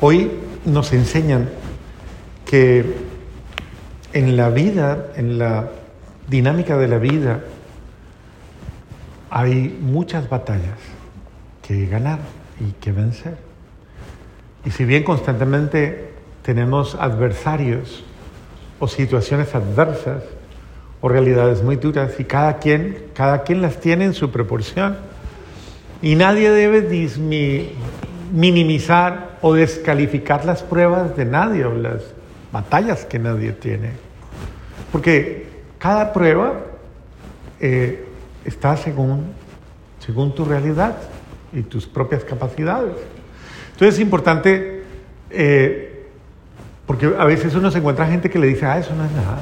Hoy nos enseñan que en la vida, en la dinámica de la vida, hay muchas batallas que ganar y que vencer. Y si bien constantemente tenemos adversarios o situaciones adversas o realidades muy duras y cada quien, cada quien las tiene en su proporción y nadie debe minimizar o descalificar las pruebas de nadie o las batallas que nadie tiene. Porque cada prueba eh, está según, según tu realidad y tus propias capacidades. Entonces es importante, eh, porque a veces uno se encuentra gente que le dice, ah, eso no es nada.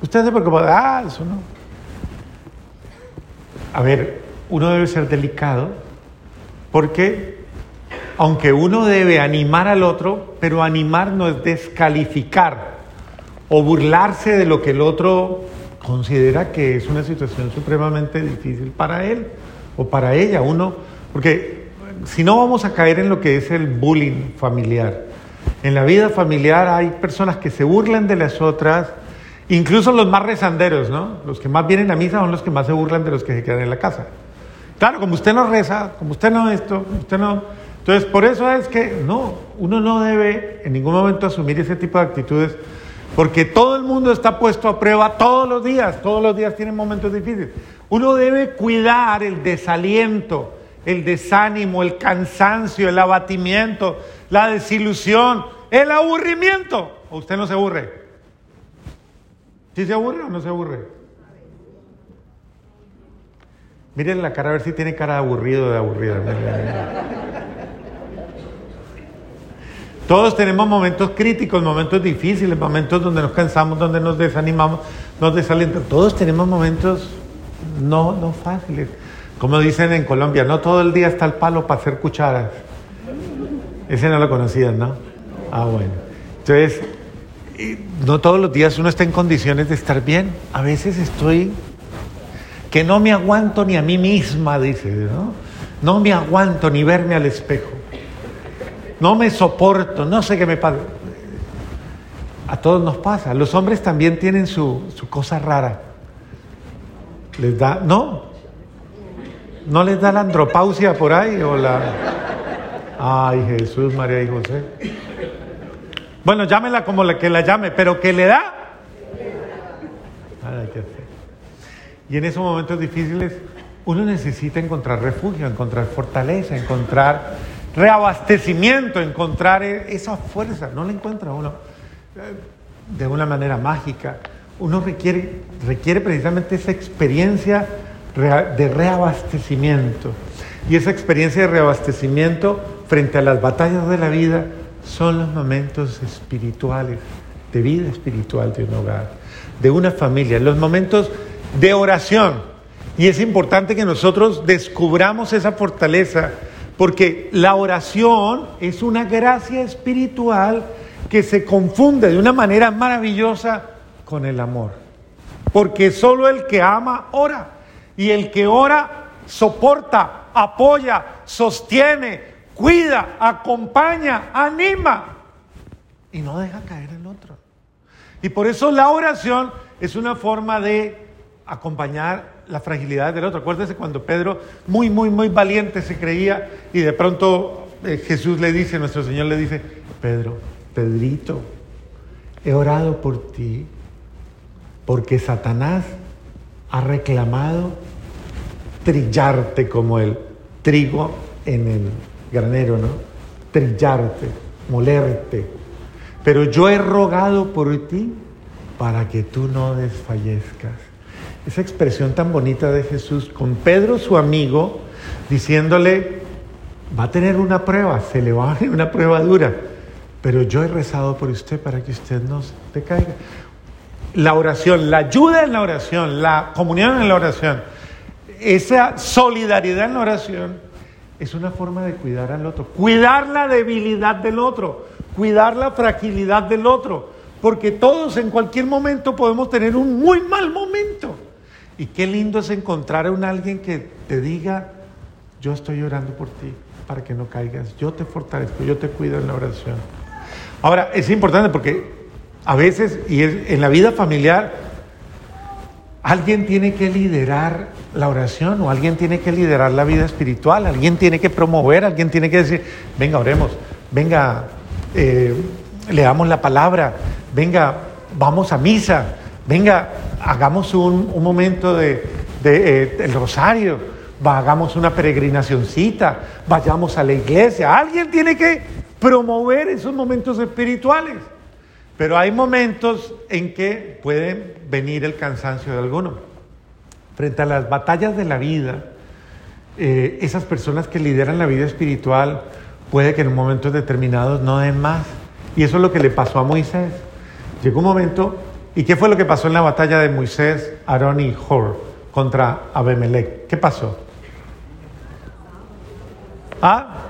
Usted se preocupa, ah, eso no. A ver, uno debe ser delicado porque aunque uno debe animar al otro, pero animar no es descalificar o burlarse de lo que el otro considera que es una situación supremamente difícil para él o para ella. Uno, porque si no vamos a caer en lo que es el bullying familiar. En la vida familiar hay personas que se burlan de las otras, incluso los más rezanderos, ¿no? Los que más vienen a misa son los que más se burlan de los que se quedan en la casa. Claro, como usted no reza, como usted no esto, usted no... Entonces, por eso es que no, uno no debe en ningún momento asumir ese tipo de actitudes, porque todo el mundo está puesto a prueba todos los días, todos los días tienen momentos difíciles. Uno debe cuidar el desaliento, el desánimo, el cansancio, el abatimiento, la desilusión, el aburrimiento. ¿O usted no se aburre? ¿Sí se aburre o no se aburre? Miren la cara a ver si tiene cara de aburrido de aburrida. Todos tenemos momentos críticos, momentos difíciles, momentos donde nos cansamos, donde nos desanimamos, nos desalentamos. Todos tenemos momentos no, no fáciles. Como dicen en Colombia, no todo el día está el palo para hacer cucharas. Ese no lo conocían, ¿no? Ah, bueno. Entonces, no todos los días uno está en condiciones de estar bien. A veces estoy que no me aguanto ni a mí misma, dice, ¿no? No me aguanto ni verme al espejo. No me soporto, no sé qué me pasa. A todos nos pasa. Los hombres también tienen su, su cosa rara. Les da, ¿no? ¿No les da la andropausia por ahí o la... Ay, Jesús, María y José. Bueno, llámela como la que la llame, pero que le da. Qué y en esos momentos difíciles uno necesita encontrar refugio, encontrar fortaleza, encontrar reabastecimiento, encontrar e-, esa fuerza. No la encuentra uno eh, de una manera mágica. Uno requiere, requiere precisamente esa experiencia de reabastecimiento. Y esa experiencia de reabastecimiento frente a las batallas de la vida son los momentos espirituales, de vida espiritual de un hogar, de una familia, los momentos de oración. Y es importante que nosotros descubramos esa fortaleza, porque la oración es una gracia espiritual que se confunde de una manera maravillosa con el amor. Porque solo el que ama ora. Y el que ora soporta, apoya, sostiene, cuida, acompaña, anima. Y no deja caer el otro. Y por eso la oración es una forma de acompañar la fragilidad del otro. Acuérdese cuando Pedro, muy, muy, muy valiente, se creía y de pronto eh, Jesús le dice, nuestro Señor le dice, Pedro, Pedrito, he orado por ti porque Satanás ha reclamado trillarte como el trigo en el granero, ¿no? Trillarte, molerte. Pero yo he rogado por ti para que tú no desfallezcas esa expresión tan bonita de Jesús con Pedro, su amigo, diciéndole, va a tener una prueba, se le va a hacer una prueba dura, pero yo he rezado por usted para que usted no se caiga. La oración, la ayuda en la oración, la comunión en la oración, esa solidaridad en la oración es una forma de cuidar al otro, cuidar la debilidad del otro, cuidar la fragilidad del otro, porque todos en cualquier momento podemos tener un muy mal momento. Y qué lindo es encontrar a un alguien que te diga, yo estoy llorando por ti. para que no caigas, yo te fortalezco, yo te cuido en la oración. Ahora, es importante porque a veces, y en la vida familiar, alguien tiene que liderar la oración o alguien tiene que liderar la vida espiritual, alguien tiene que promover, alguien tiene que decir, venga, oremos, venga, eh, leamos la palabra, venga, vamos a misa, venga, hagamos un, momento de, eh, el rosario, hagamos una peregrinacioncita, vayamos a la iglesia. Alguien tiene que promover esos momentos espirituales. Pero hay momentos en que puede venir el cansancio de alguno. Frente a las batallas de la vida, eh, esas personas que lideran la vida espiritual puede que en momentos determinados no den más. Y eso es lo que le pasó a Moisés. Llegó un momento, ¿y qué fue lo que pasó en la batalla de Moisés, Aarón y Hor contra Abimelech? ¿Qué pasó? ¿Ah?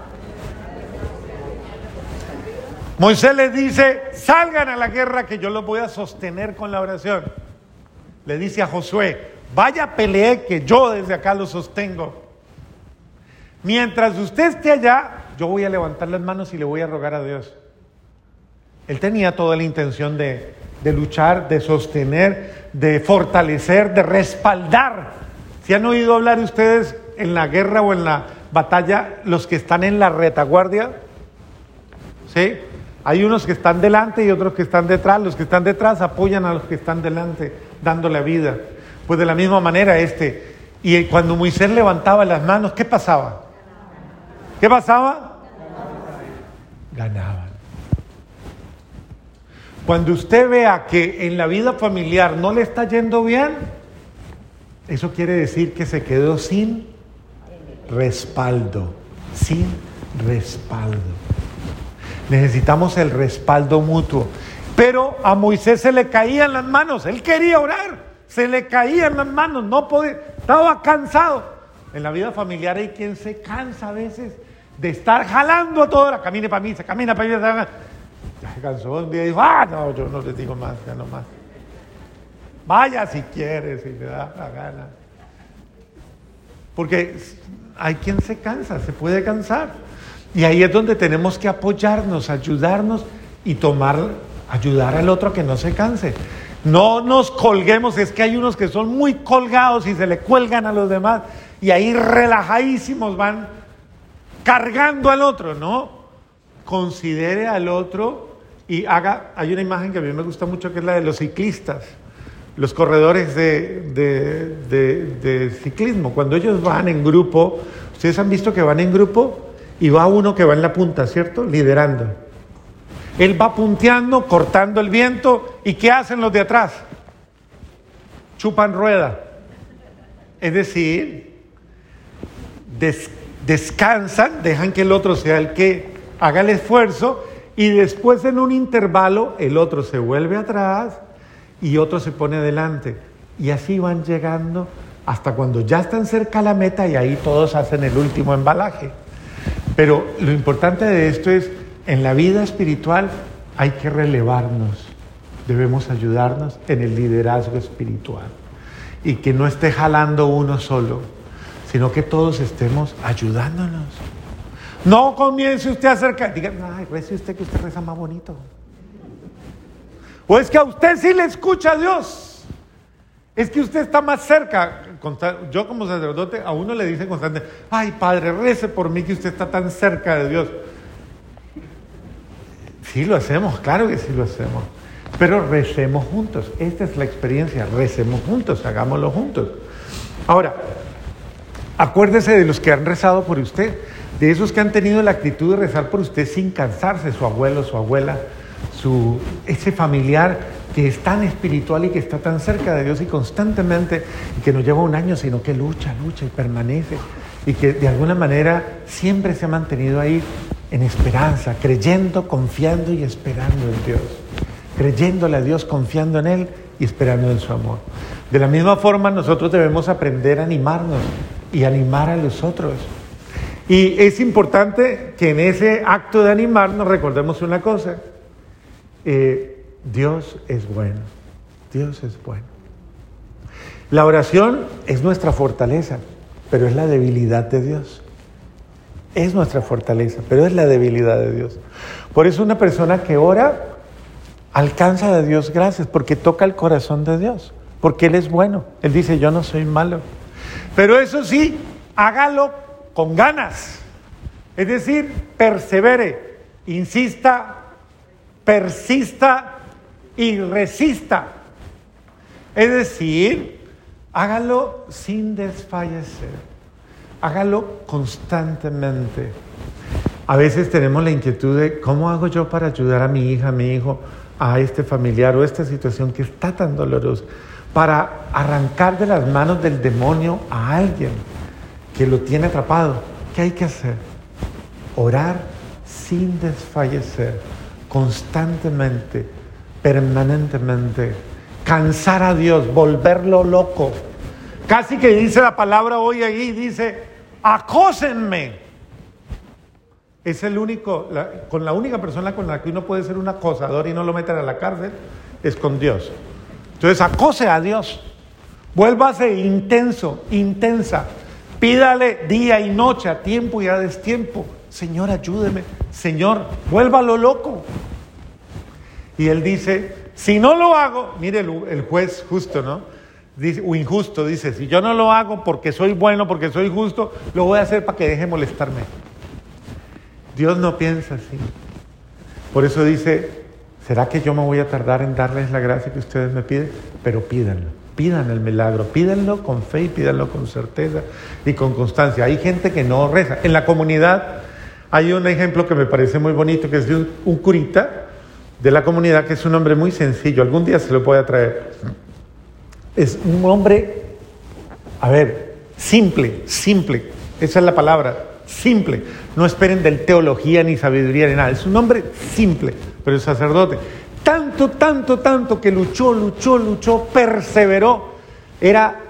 Moisés les dice, salgan a la guerra que yo los voy a sostener con la oración. Le dice a Josué, vaya peleé que yo desde acá lo sostengo. Mientras usted esté allá, yo voy a levantar las manos y le voy a rogar a Dios. Él tenía toda la intención de, de luchar, de sostener, de fortalecer, de respaldar. Si han oído hablar ustedes en la guerra o en la batalla, los que están en la retaguardia, ¿sí? Hay unos que están delante y otros que están detrás. Los que están detrás apoyan a los que están delante, dándole vida. Pues de la misma manera este. Y cuando Moisés levantaba las manos, ¿qué pasaba? ¿Qué pasaba? Ganaban. Cuando usted vea que en la vida familiar no le está yendo bien, eso quiere decir que se quedó sin respaldo, sin respaldo. Necesitamos el respaldo mutuo. Pero a Moisés se le caían las manos, él quería orar, se le caían las manos, no podía, estaba cansado. En la vida familiar hay quien se cansa a veces de estar jalando a toda la camine para mí, se camina para mí, cansó un día y dijo, ah, no, yo no les digo más, ya no más. Vaya si quiere, si le da la gana. Porque hay quien se cansa, se puede cansar. Y ahí es donde tenemos que apoyarnos, ayudarnos y tomar, ayudar al otro que no se canse. No nos colguemos, es que hay unos que son muy colgados y se le cuelgan a los demás y ahí relajadísimos van cargando al otro, ¿no? Considere al otro y haga, hay una imagen que a mí me gusta mucho que es la de los ciclistas, los corredores de, de, ciclismo. Cuando ellos van en grupo, ustedes han visto que van en grupo y va uno que va en la punta, ¿cierto? Liderando. Él va punteando, cortando el viento y ¿qué hacen los de atrás? Chupan rueda. Es decir, descansan, dejan que el otro sea el que haga el esfuerzo y después en un intervalo el otro se vuelve atrás y otro se pone adelante. Y así van llegando hasta cuando ya están cerca a la meta y ahí todos hacen el último embalaje. Pero lo importante de esto es, en la vida espiritual hay que relevarnos, debemos ayudarnos en el liderazgo espiritual y que no esté jalando uno solo, sino que todos estemos ayudándonos. No comience usted a acercar. Diga, ay, rece usted que usted reza más bonito. O es que a usted sí le escucha a Dios. Es que usted está más cerca. Yo como sacerdote a uno le dice constantemente, ay Padre, rece por mí que usted está tan cerca de Dios. Sí lo hacemos, claro que sí lo hacemos. Pero recemos juntos. Esta es la experiencia. Recemos juntos, hagámoslo juntos. Ahora, acuérdese de los que han rezado por usted de esos que han tenido la actitud de rezar por usted sin cansarse, su abuelo, su abuela, su, ese familiar que es tan espiritual y que está tan cerca de Dios y constantemente, y que no lleva un año, sino que lucha, lucha y permanece, y que de alguna manera siempre se ha mantenido ahí en esperanza, creyendo, confiando y esperando en Dios, creyéndole a Dios, confiando en Él y esperando en su amor. De la misma forma, nosotros debemos aprender a animarnos y animar a los otros. Y es importante que en ese acto de animarnos recordemos una cosa. Eh, Dios es bueno. Dios es bueno. La oración es nuestra fortaleza, pero es la debilidad de Dios. es nuestra fortaleza, pero es la debilidad de Dios. Por eso una persona que ora alcanza de Dios gracias, porque toca el corazón de Dios, porque Él es bueno. Él dice, yo no soy malo. Pero eso sí, hágalo con ganas. Es decir, persevere, insista, persista y resista. Es decir, hágalo sin desfallecer. Hágalo constantemente. A veces tenemos la inquietud de cómo hago yo para ayudar a mi hija, a mi hijo, a este familiar o esta situación que está tan dolorosa, para arrancar de las manos del demonio a alguien que lo tiene atrapado. ¿Qué hay que hacer? Orar sin desfallecer, constantemente, permanentemente, cansar a Dios, volverlo loco Casi que dice la palabra hoy ahí, dice, acósenme. Es el único, con la única persona con la que uno puede ser un acosador y no lo meten a la cárcel, es con Dios. Entonces acose a Dios. Vuélvase intenso, intensa. Pídale día y noche, a tiempo y a destiempo. Señor, ayúdeme. Señor, vuélvalo loco. Y él dice, si no lo hago, mire el juez justo, ¿no? dice, o injusto, dice, si yo no lo hago porque soy bueno, porque soy justo, lo voy a hacer para que deje molestarme. Dios no piensa así. Por eso dice, ¿será que yo me voy a tardar en darles la gracia que ustedes me piden? Pero pídanlo, pidan el milagro, pídanlo con fe y pídanlo con certeza y con constancia. Hay gente que no reza. En la comunidad hay un ejemplo que me parece muy bonito, que es de un, curita de la comunidad, que es un hombre muy sencillo. Algún día se lo voy a traer es un hombre, a ver, simple, simple, esa es la palabra, simple. No esperen del teología ni sabiduría ni nada, es un hombre simple, pero es sacerdote. Tanto, tanto, tanto que luchó, luchó, luchó, perseveró. Era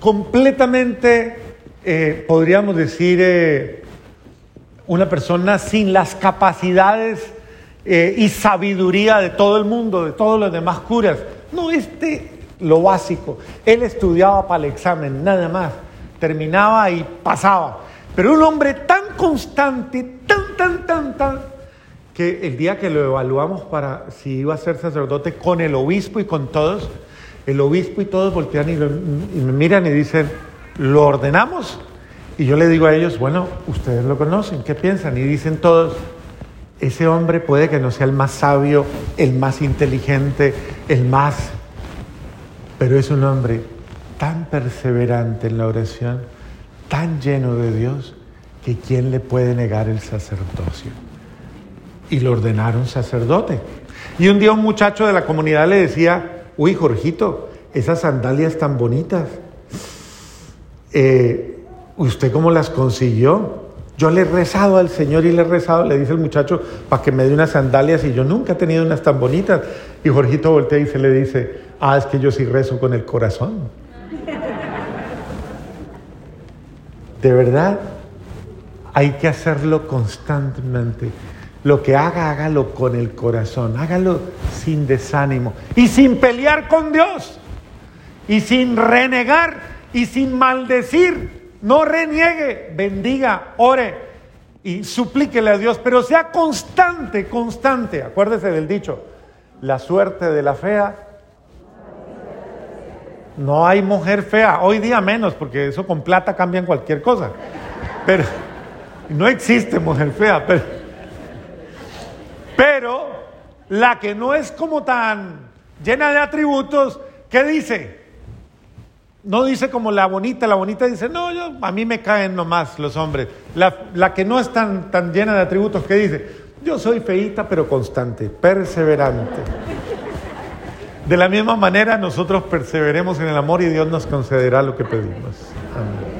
completamente, eh, podríamos decir, eh, una persona sin las capacidades eh, y sabiduría de todo el mundo, de todos los demás curas. No, este lo básico. Él estudiaba para el examen, nada más. Terminaba y pasaba. Pero un hombre tan constante, tan, tan, tan, tan, que el día que lo evaluamos para si iba a ser sacerdote con el obispo y con todos, el obispo y todos voltean y, y me miran y dicen, ¿lo ordenamos? Y yo le digo a ellos, bueno, ustedes lo conocen, ¿qué piensan? Y dicen todos, ese hombre puede que no sea el más sabio, el más inteligente, el más pero es un hombre tan perseverante en la oración, tan lleno de Dios, que ¿quién le puede negar el sacerdocio? Y lo ordenaron sacerdote. Y un día un muchacho de la comunidad le decía, uy, Jorgito, esas sandalias tan bonitas, eh, ¿usted cómo las consiguió? Yo le he rezado al Señor y le he rezado, le dice el muchacho, para que me dé unas sandalias y yo nunca he tenido unas tan bonitas. Y Jorgito voltea y se le dice, Ah, es que yo sí rezo con el corazón. De verdad, hay que hacerlo constantemente. Lo que haga, hágalo con el corazón, hágalo sin desánimo y sin pelear con Dios y sin renegar y sin maldecir. No reniegue, bendiga, ore y suplíquele a Dios, pero sea constante, constante. Acuérdese del dicho, la suerte de la fea no hay mujer fea, hoy día menos, porque eso con plata cambian cualquier cosa. Pero no existe mujer fea, pero, la que no es como tan llena de atributos, ¿qué dice? No dice como la bonita, la bonita dice, no, yo, a mí me caen nomás los hombres. La, la que no es tan, tan llena de atributos, ¿qué dice? Yo soy feíta pero constante, perseverante. De la misma manera nosotros perseveremos en el amor y Dios nos concederá lo que pedimos. Amén.